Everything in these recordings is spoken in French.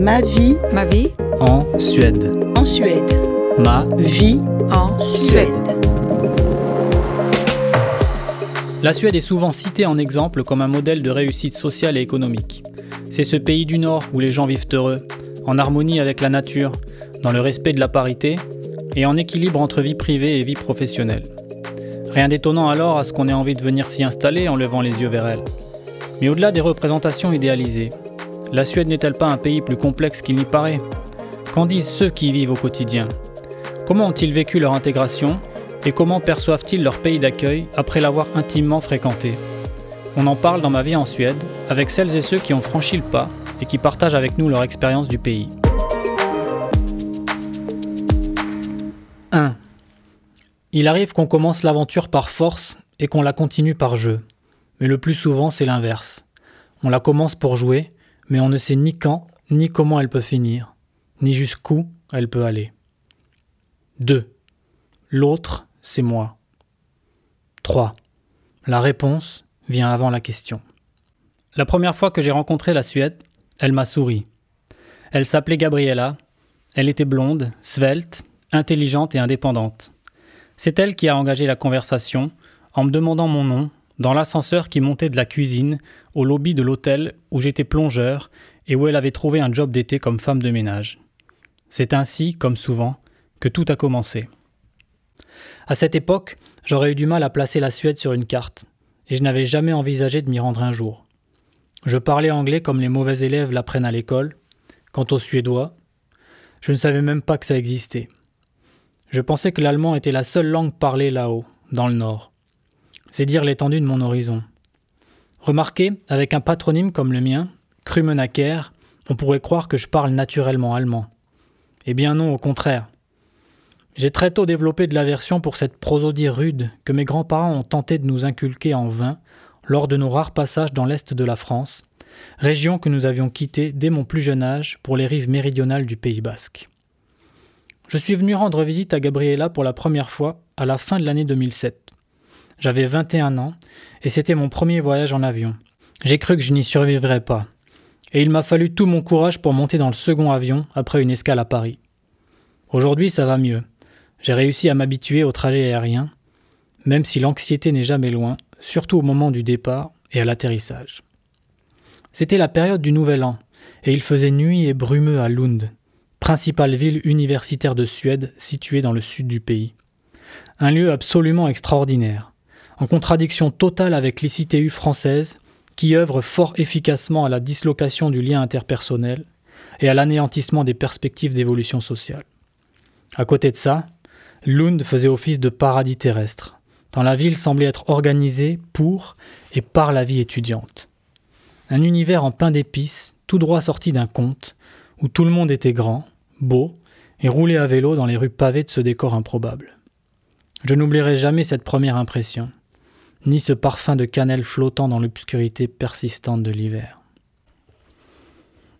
Ma vie Ma vie En Suède. en Suède. Ma Vie en Suède. La Suède est souvent citée en exemple comme un modèle de réussite sociale et économique. C'est ce pays du Nord où les gens vivent heureux, en harmonie avec la nature, dans le respect de la parité et en équilibre entre vie privée et vie professionnelle. Rien d'étonnant alors à ce qu'on ait envie de venir s'y installer en levant les yeux vers elle. Mais au-delà des représentations idéalisées, la Suède n'est-elle pas un pays plus complexe qu'il n'y paraît Qu'en disent ceux qui y vivent au quotidien Comment ont-ils vécu leur intégration et comment perçoivent-ils leur pays d'accueil après l'avoir intimement fréquenté On en parle dans ma vie en Suède avec celles et ceux qui ont franchi le pas et qui partagent avec nous leur expérience du pays. 1. Il arrive qu'on commence l'aventure par force et qu'on la continue par jeu. Mais le plus souvent, c'est l'inverse. On la commence pour jouer, mais on ne sait ni quand, ni comment elle peut finir, ni jusqu'où elle peut aller. 2. L'autre, c'est moi. 3. La réponse vient avant la question. La première fois que j'ai rencontré la Suède, elle m'a souri. Elle s'appelait Gabriella, elle était blonde, svelte, intelligente et indépendante. C'est elle qui a engagé la conversation en me demandant mon nom dans l'ascenseur qui montait de la cuisine au lobby de l'hôtel où j'étais plongeur et où elle avait trouvé un job d'été comme femme de ménage. C'est ainsi, comme souvent, que tout a commencé. À cette époque, j'aurais eu du mal à placer la Suède sur une carte, et je n'avais jamais envisagé de m'y rendre un jour. Je parlais anglais comme les mauvais élèves l'apprennent à l'école. Quant au suédois, je ne savais même pas que ça existait. Je pensais que l'allemand était la seule langue parlée là-haut, dans le nord. C'est dire l'étendue de mon horizon. Remarquez, avec un patronyme comme le mien, Krumenacker, on pourrait croire que je parle naturellement allemand. Eh bien non, au contraire. J'ai très tôt développé de l'aversion pour cette prosodie rude que mes grands-parents ont tenté de nous inculquer en vain lors de nos rares passages dans l'est de la France, région que nous avions quittée dès mon plus jeune âge pour les rives méridionales du Pays basque. Je suis venu rendre visite à Gabriela pour la première fois à la fin de l'année 2007. J'avais 21 ans et c'était mon premier voyage en avion. J'ai cru que je n'y survivrais pas. Et il m'a fallu tout mon courage pour monter dans le second avion après une escale à Paris. Aujourd'hui, ça va mieux. J'ai réussi à m'habituer au trajet aérien, même si l'anxiété n'est jamais loin, surtout au moment du départ et à l'atterrissage. C'était la période du Nouvel An, et il faisait nuit et brumeux à Lund, principale ville universitaire de Suède située dans le sud du pays. Un lieu absolument extraordinaire, en contradiction totale avec l'ICTU française, qui œuvre fort efficacement à la dislocation du lien interpersonnel et à l'anéantissement des perspectives d'évolution sociale. À côté de ça, Lund faisait office de paradis terrestre, tant la ville semblait être organisée pour et par la vie étudiante. Un univers en pain d'épices, tout droit sorti d'un conte, où tout le monde était grand, beau, et roulait à vélo dans les rues pavées de ce décor improbable. Je n'oublierai jamais cette première impression, ni ce parfum de cannelle flottant dans l'obscurité persistante de l'hiver.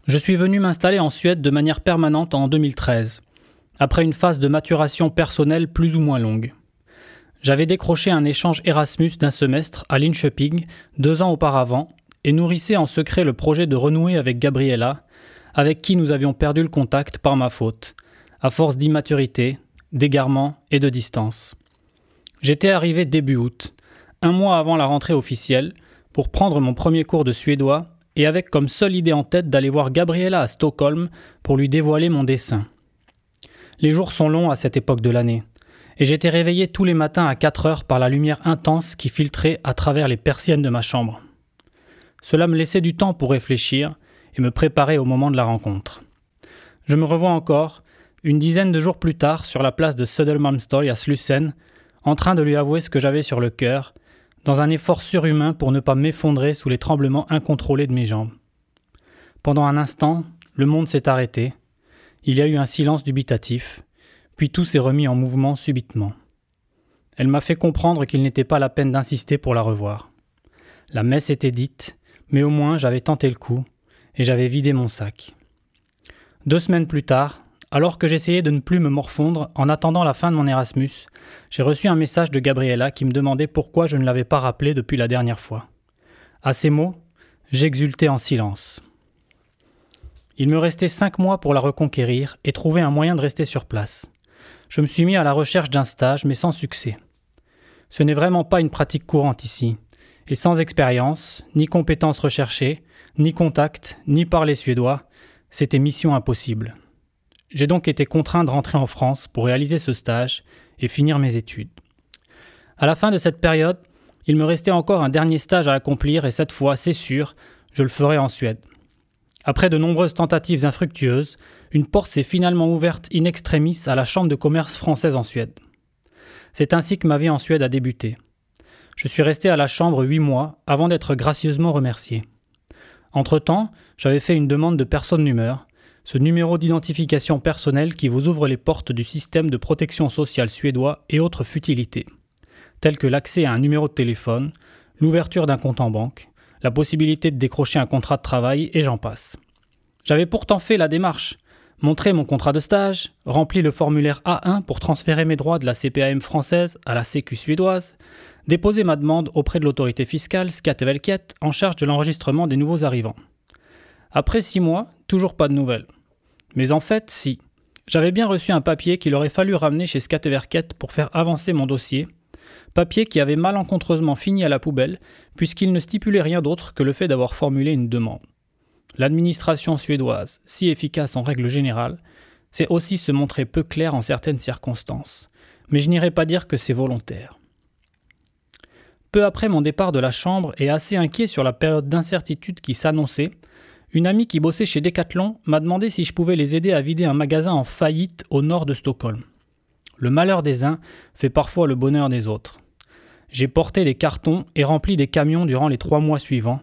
Je suis venu m'installer en Suède de manière permanente en 2013, après une phase de maturation personnelle plus ou moins longue. J'avais décroché un échange Erasmus d'un semestre à Linköping deux ans auparavant et nourrissais en secret le projet de renouer avec Gabriella, avec qui nous avions perdu le contact par ma faute, à force d'immaturité, d'égarement et de distance. J'étais arrivé début août, un mois avant la rentrée officielle, pour prendre mon premier cours de suédois et avec comme seule idée en tête d'aller voir Gabriella à Stockholm pour lui dévoiler mon dessin. Les jours sont longs à cette époque de l'année, et j'étais réveillé tous les matins à 4 heures par la lumière intense qui filtrait à travers les persiennes de ma chambre. Cela me laissait du temps pour réfléchir et me préparer au moment de la rencontre. Je me revois encore, une dizaine de jours plus tard, sur la place de Södermalmstorg à Slussen, en train de lui avouer ce que j'avais sur le cœur, dans un effort surhumain pour ne pas m'effondrer sous les tremblements incontrôlés de mes jambes. Pendant un instant, le monde s'est arrêté, il y a eu un silence dubitatif, puis tout s'est remis en mouvement subitement. Elle m'a fait comprendre qu'il n'était pas la peine d'insister pour la revoir. La messe était dite, mais au moins j'avais tenté le coup, et j'avais vidé mon sac. Deux semaines plus tard, alors que j'essayais de ne plus me morfondre en attendant la fin de mon Erasmus, j'ai reçu un message de Gabriella qui me demandait pourquoi je ne l'avais pas rappelé depuis la dernière fois. À ces mots, j'exultais en silence. Il me restait cinq mois pour la reconquérir et trouver un moyen de rester sur place. Je me suis mis à la recherche d'un stage, mais sans succès. Ce n'est vraiment pas une pratique courante ici. Et sans expérience, ni compétences recherchées, ni contact, ni parler suédois, c'était mission impossible. J'ai donc été contraint de rentrer en France pour réaliser ce stage et finir mes études. À la fin de cette période, il me restait encore un dernier stage à accomplir et cette fois, c'est sûr, je le ferai en Suède. Après de nombreuses tentatives infructueuses, une porte s'est finalement ouverte in extremis à la Chambre de commerce française en Suède. C'est ainsi que ma vie en Suède a débuté. Je suis resté à la Chambre huit mois avant d'être gracieusement remercié. Entre-temps, j'avais fait une demande de personne numéro, ce numéro d'identification personnelle qui vous ouvre les portes du système de protection sociale suédois et autres futilités, telles que l'accès à un numéro de téléphone, l'ouverture d'un compte en banque, la possibilité de décrocher un contrat de travail et j'en passe. J'avais pourtant fait la démarche, montré mon contrat de stage, rempli le formulaire A1 pour transférer mes droits de la CPAM française à la Sécu suédoise, déposé ma demande auprès de l'autorité fiscale Skatteverket en charge de l'enregistrement des nouveaux arrivants. Après six mois, toujours pas de nouvelles. Mais en fait, si. J'avais bien reçu un papier qu'il aurait fallu ramener chez Skatteverket pour faire avancer mon dossier, papier qui avait malencontreusement fini à la poubelle, puisqu'il ne stipulait rien d'autre que le fait d'avoir formulé une demande. L'administration suédoise, si efficace en règle générale, sait aussi se montrer peu claire en certaines circonstances, mais je n'irai pas dire que c'est volontaire. Peu après mon départ de la chambre et assez inquiet sur la période d'incertitude qui s'annonçait, une amie qui bossait chez Decathlon m'a demandé si je pouvais les aider à vider un magasin en faillite au nord de Stockholm. Le malheur des uns fait parfois le bonheur des autres. J'ai porté des cartons et rempli des camions durant les trois mois suivants,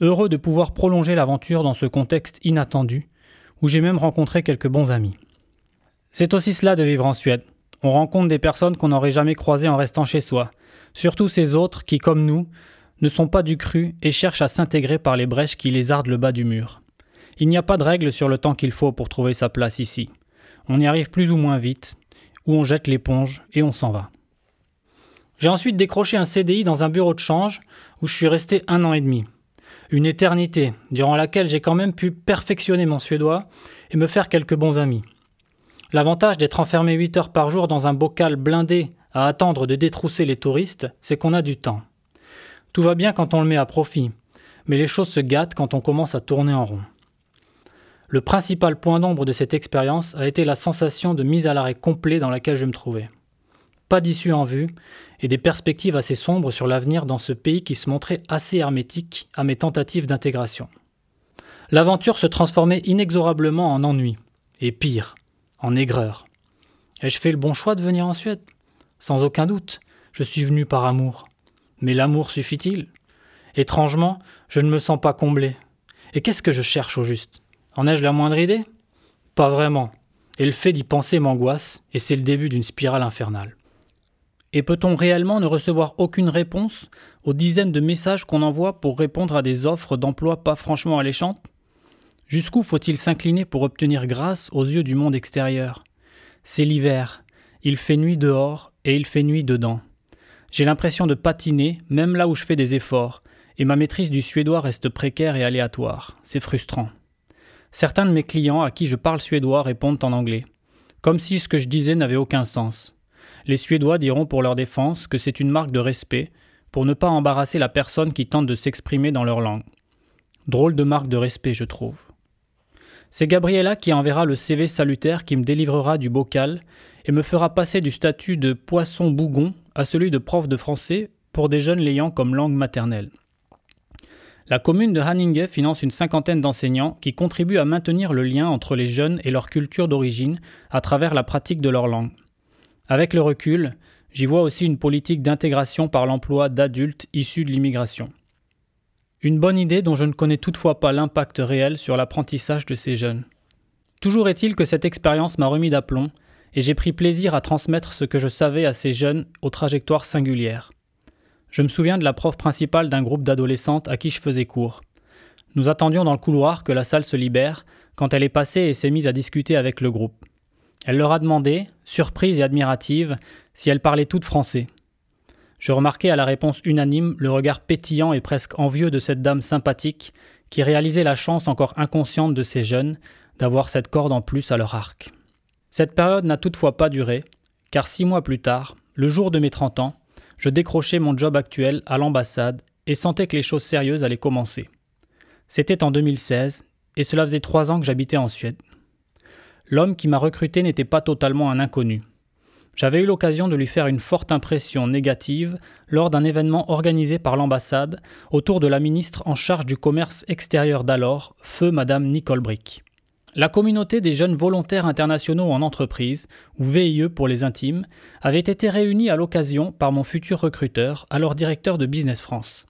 heureux de pouvoir prolonger l'aventure dans ce contexte inattendu, où j'ai même rencontré quelques bons amis. C'est aussi cela de vivre en Suède. On rencontre des personnes qu'on n'aurait jamais croisées en restant chez soi, surtout ces autres qui, comme nous, ne sont pas du cru et cherchent à s'intégrer par les brèches qui lézardent le bas du mur. Il n'y a pas de règle sur le temps qu'il faut pour trouver sa place ici. On y arrive plus ou moins vite, ou on jette l'éponge et on s'en va. J'ai ensuite décroché un CDI dans un bureau de change où je suis resté un an et demi. Une éternité, durant laquelle j'ai quand même pu perfectionner mon suédois et me faire quelques bons amis. L'avantage d'être enfermé 8 heures par jour dans un bocal blindé à attendre de détrousser les touristes, c'est qu'on a du temps. Tout va bien quand on le met à profit, mais les choses se gâtent quand on commence à tourner en rond. Le principal point d'ombre de cette expérience a été la sensation de mise à l'arrêt complet dans laquelle je me trouvais. Pas d'issue en vue et des perspectives assez sombres sur l'avenir dans ce pays qui se montrait assez hermétique à mes tentatives d'intégration. L'aventure se transformait inexorablement en ennui, et pire, en aigreur. Ai-je fait le bon choix de venir en Suède? Sans aucun doute, je suis venu par amour. Mais l'amour suffit-il? Étrangement, je ne me sens pas comblé. Et qu'est-ce que je cherche au juste? En ai-je la moindre idée? Pas vraiment. Et le fait d'y penser m'angoisse, et c'est le début d'une spirale infernale. Et peut-on réellement ne recevoir aucune réponse aux dizaines de messages qu'on envoie pour répondre à des offres d'emploi pas franchement alléchantes? Jusqu'où faut-il s'incliner pour obtenir grâce aux yeux du monde extérieur? C'est l'hiver, il fait nuit dehors et il fait nuit dedans. J'ai l'impression de patiner même là où je fais des efforts, et ma maîtrise du suédois reste précaire et aléatoire. C'est frustrant. Certains de mes clients à qui je parle suédois répondent en anglais, comme si ce que je disais n'avait aucun sens. Les Suédois diront pour leur défense que c'est une marque de respect pour ne pas embarrasser la personne qui tente de s'exprimer dans leur langue. Drôle de marque de respect, je trouve. C'est Gabriella qui enverra le CV salutaire qui me délivrera du bocal et me fera passer du statut de poisson bougon à celui de prof de français pour des jeunes l'ayant comme langue maternelle. La commune de Haninge finance une cinquantaine d'enseignants qui contribuent à maintenir le lien entre les jeunes et leur culture d'origine à travers la pratique de leur langue. Avec le recul, j'y vois aussi une politique d'intégration par l'emploi d'adultes issus de l'immigration. Une bonne idée dont je ne connais toutefois pas l'impact réel sur l'apprentissage de ces jeunes. Toujours est-il que cette expérience m'a remis d'aplomb et j'ai pris plaisir à transmettre ce que je savais à ces jeunes aux trajectoires singulières. Je me souviens de la prof principale d'un groupe d'adolescentes à qui je faisais cours. Nous attendions dans le couloir que la salle se libère quand elle est passée et s'est mise à discuter avec le groupe. Elle leur a demandé, surprise et admirative, si elles parlaient toutes français. Je remarquai à la réponse unanime le regard pétillant et presque envieux de cette dame sympathique qui réalisaient la chance encore inconsciente de ces jeunes d'avoir cette corde en plus à leur arc. Cette période n'a toutefois pas duré, car six mois plus tard, le jour de mes 30 ans, je décrochais mon job actuel à l'ambassade et sentais que les choses sérieuses allaient commencer. C'était en 2016, et cela faisait trois ans que j'habitais en Suède. L'homme qui m'a recruté n'était pas totalement un inconnu. J'avais eu l'occasion de lui faire une forte impression négative lors d'un événement organisé par l'ambassade autour de la ministre en charge du commerce extérieur d'alors, feu Madame Nicole Brick. La communauté des jeunes volontaires internationaux en entreprise, ou VIE pour les intimes, avait été réunie à l'occasion par mon futur recruteur, alors directeur de Business France.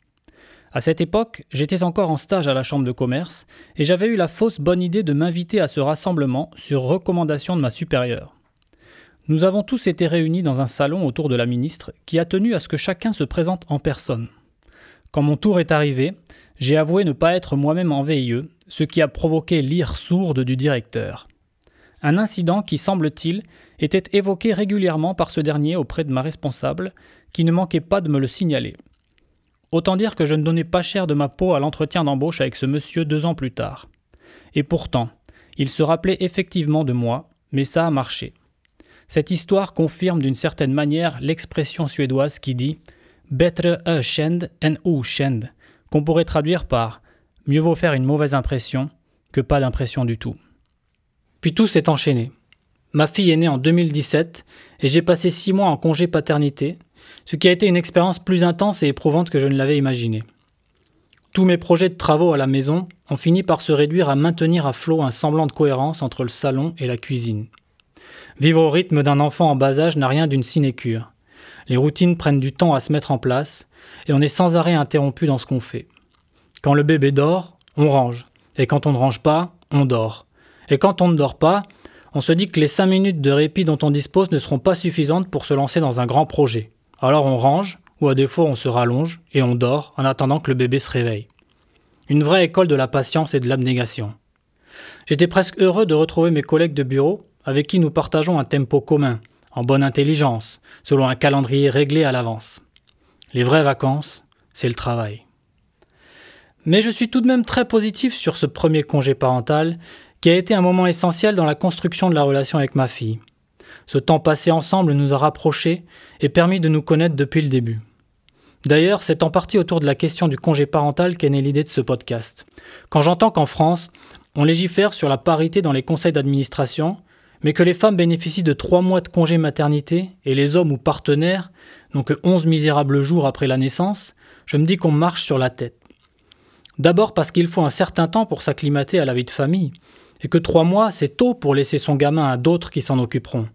À cette époque, j'étais encore en stage à la Chambre de commerce et j'avais eu la fausse bonne idée de m'inviter à ce rassemblement sur recommandation de ma supérieure. Nous avons tous été réunis dans un salon autour de la ministre qui a tenu à ce que chacun se présente en personne. Quand mon tour est arrivé, j'ai avoué ne pas être moi-même en VIE ce qui a provoqué l'ire sourde du directeur. Un incident qui, semble-t-il, était évoqué régulièrement par ce dernier auprès de ma responsable, qui ne manquait pas de me le signaler. Autant dire que je ne donnais pas cher de ma peau à l'entretien d'embauche avec ce monsieur deux ans plus tard. Et pourtant, il se rappelait effectivement de moi, mais ça a marché. Cette histoire confirme d'une certaine manière l'expression suédoise qui dit Betre ökänd än okänd, qu'on pourrait traduire par Mieux vaut faire une mauvaise impression que pas d'impression du tout. Puis tout s'est enchaîné. Ma fille est née en 2017 et j'ai passé six mois en congé paternité, ce qui a été une expérience plus intense et éprouvante que je ne l'avais imaginé. Tous mes projets de travaux à la maison ont fini par se réduire à maintenir à flot un semblant de cohérence entre le salon et la cuisine. Vivre au rythme d'un enfant en bas âge n'a rien d'une sinécure. Les routines prennent du temps à se mettre en place et on est sans arrêt interrompu dans ce qu'on fait. Quand le bébé dort, on range. Et quand on ne range pas, on dort. Et quand on ne dort pas, on se dit que les 5 minutes de répit dont on dispose ne seront pas suffisantes pour se lancer dans un grand projet. Alors on range, ou à défaut on se rallonge, et on dort en attendant que le bébé se réveille. Une vraie école de la patience et de l'abnégation. J'étais presque heureux de retrouver mes collègues de bureau avec qui nous partageons un tempo commun, en bonne intelligence, selon un calendrier réglé à l'avance. Les vraies vacances, c'est le travail. Mais je suis tout de même très positif sur ce premier congé parental, qui a été un moment essentiel dans la construction de la relation avec ma fille. Ce temps passé ensemble nous a rapprochés et permis de nous connaître depuis le début. D'ailleurs, c'est en partie autour de la question du congé parental qu'est née l'idée de ce podcast. Quand j'entends qu'en France, on légifère sur la parité dans les conseils d'administration, mais que les femmes bénéficient de trois mois de congé maternité et les hommes ou partenaires n'ont que 11 misérables jours après la naissance, je me dis qu'on marche sur la tête. D'abord parce qu'il faut un certain temps pour s'acclimater à la vie de famille, et que trois mois, c'est tôt pour laisser son gamin à d'autres qui s'en occuperont.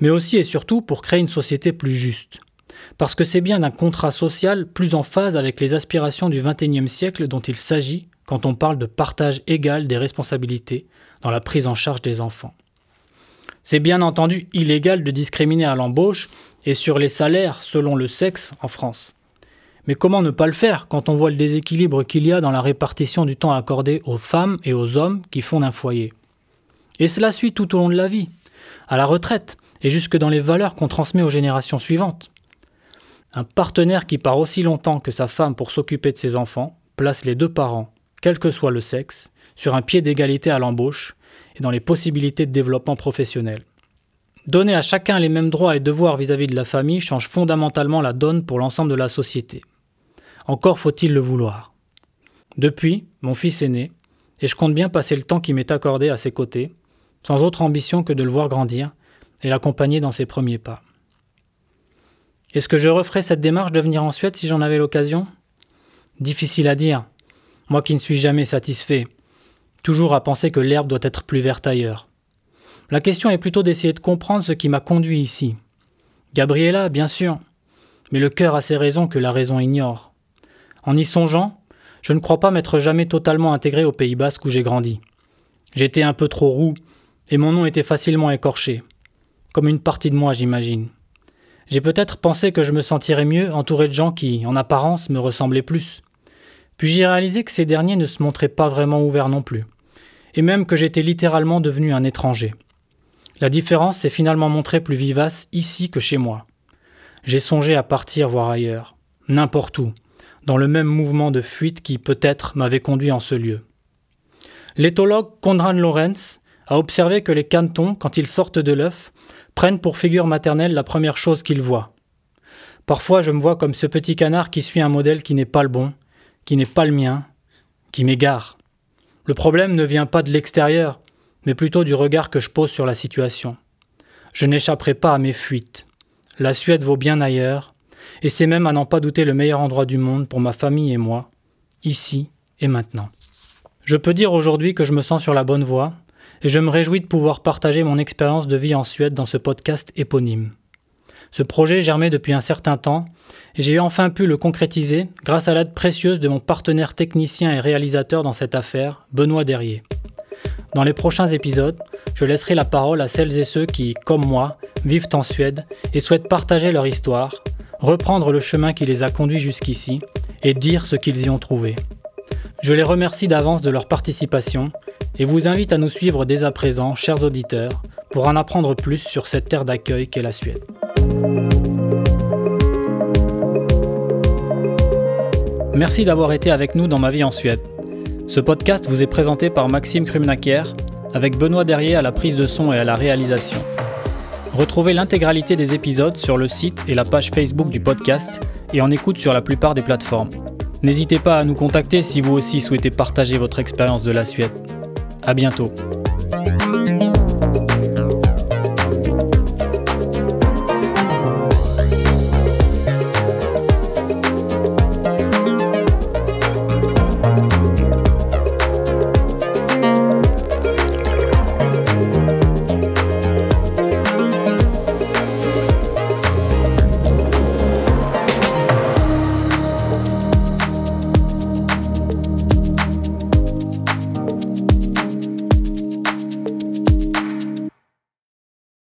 Mais aussi et surtout pour créer une société plus juste. Parce que c'est bien d'un contrat social plus en phase avec les aspirations du XXIe siècle dont il s'agit quand on parle de partage égal des responsabilités dans la prise en charge des enfants. C'est bien entendu illégal de discriminer à l'embauche et sur les salaires selon le sexe en France. Mais comment ne pas le faire quand on voit le déséquilibre qu'il y a dans la répartition du temps accordé aux femmes et aux hommes qui fondent un foyer? Et cela suit tout au long de la vie, à la retraite et jusque dans les valeurs qu'on transmet aux générations suivantes. Un partenaire qui part aussi longtemps que sa femme pour s'occuper de ses enfants place les deux parents, quel que soit le sexe, sur un pied d'égalité à l'embauche et dans les possibilités de développement professionnel. Donner à chacun les mêmes droits et devoirs vis-à-vis -vis de la famille change fondamentalement la donne pour l'ensemble de la société. Encore faut-il le vouloir. Depuis, mon fils est né, et je compte bien passer le temps qui m'est accordé à ses côtés, sans autre ambition que de le voir grandir et l'accompagner dans ses premiers pas. Est-ce que je referais cette démarche de venir en Suède si j'en avais l'occasion? Difficile à dire, moi qui ne suis jamais satisfait, toujours à penser que l'herbe doit être plus verte ailleurs. La question est plutôt d'essayer de comprendre ce qui m'a conduit ici. Gabriella, bien sûr, mais le cœur a ses raisons que la raison ignore. En y songeant, je ne crois pas m'être jamais totalement intégré au Pays Basque où j'ai grandi. J'étais un peu trop roux, et mon nom était facilement écorché. Comme une partie de moi, j'imagine. J'ai peut-être pensé que je me sentirais mieux entouré de gens qui, en apparence, me ressemblaient plus. Puis j'ai réalisé que ces derniers ne se montraient pas vraiment ouverts non plus, et même que j'étais littéralement devenu un étranger? La différence s'est finalement montrée plus vivace ici que chez moi. J'ai songé à partir voir ailleurs, n'importe où, dans le même mouvement de fuite qui peut-être m'avait conduit en ce lieu. L'éthologue Konrad Lorenz a observé que les canetons, quand ils sortent de l'œuf, prennent pour figure maternelle la première chose qu'ils voient. Parfois je me vois comme ce petit canard qui suit un modèle qui n'est pas le bon, qui n'est pas le mien, qui m'égare. Le problème ne vient pas de l'extérieur, mais plutôt du regard que je pose sur la situation. Je n'échapperai pas à mes fuites. La Suède vaut bien ailleurs, et c'est même à n'en pas douter le meilleur endroit du monde pour ma famille et moi, ici et maintenant. Je peux dire aujourd'hui que je me sens sur la bonne voie, et je me réjouis de pouvoir partager mon expérience de vie en Suède dans ce podcast éponyme. Ce projet germait depuis un certain temps et j'ai enfin pu le concrétiser grâce à l'aide précieuse de mon partenaire technicien et réalisateur dans cette affaire, Benoît Derrier. Dans les prochains épisodes, je laisserai la parole à celles et ceux qui, comme moi, vivent en Suède et souhaitent partager leur histoire, reprendre le chemin qui les a conduits jusqu'ici et dire ce qu'ils y ont trouvé. Je les remercie d'avance de leur participation et vous invite à nous suivre dès à présent, chers auditeurs, pour en apprendre plus sur cette terre d'accueil qu'est la Suède. Merci d'avoir été avec nous dans Ma vie en Suède. Ce podcast vous est présenté par Maxime Krumnaker, avec Benoît Derrier à la prise de son et à la réalisation. Retrouvez l'intégralité des épisodes sur le site et la page Facebook du podcast et en écoute sur la plupart des plateformes. N'hésitez pas à nous contacter si vous aussi souhaitez partager votre expérience de la Suède. A bientôt.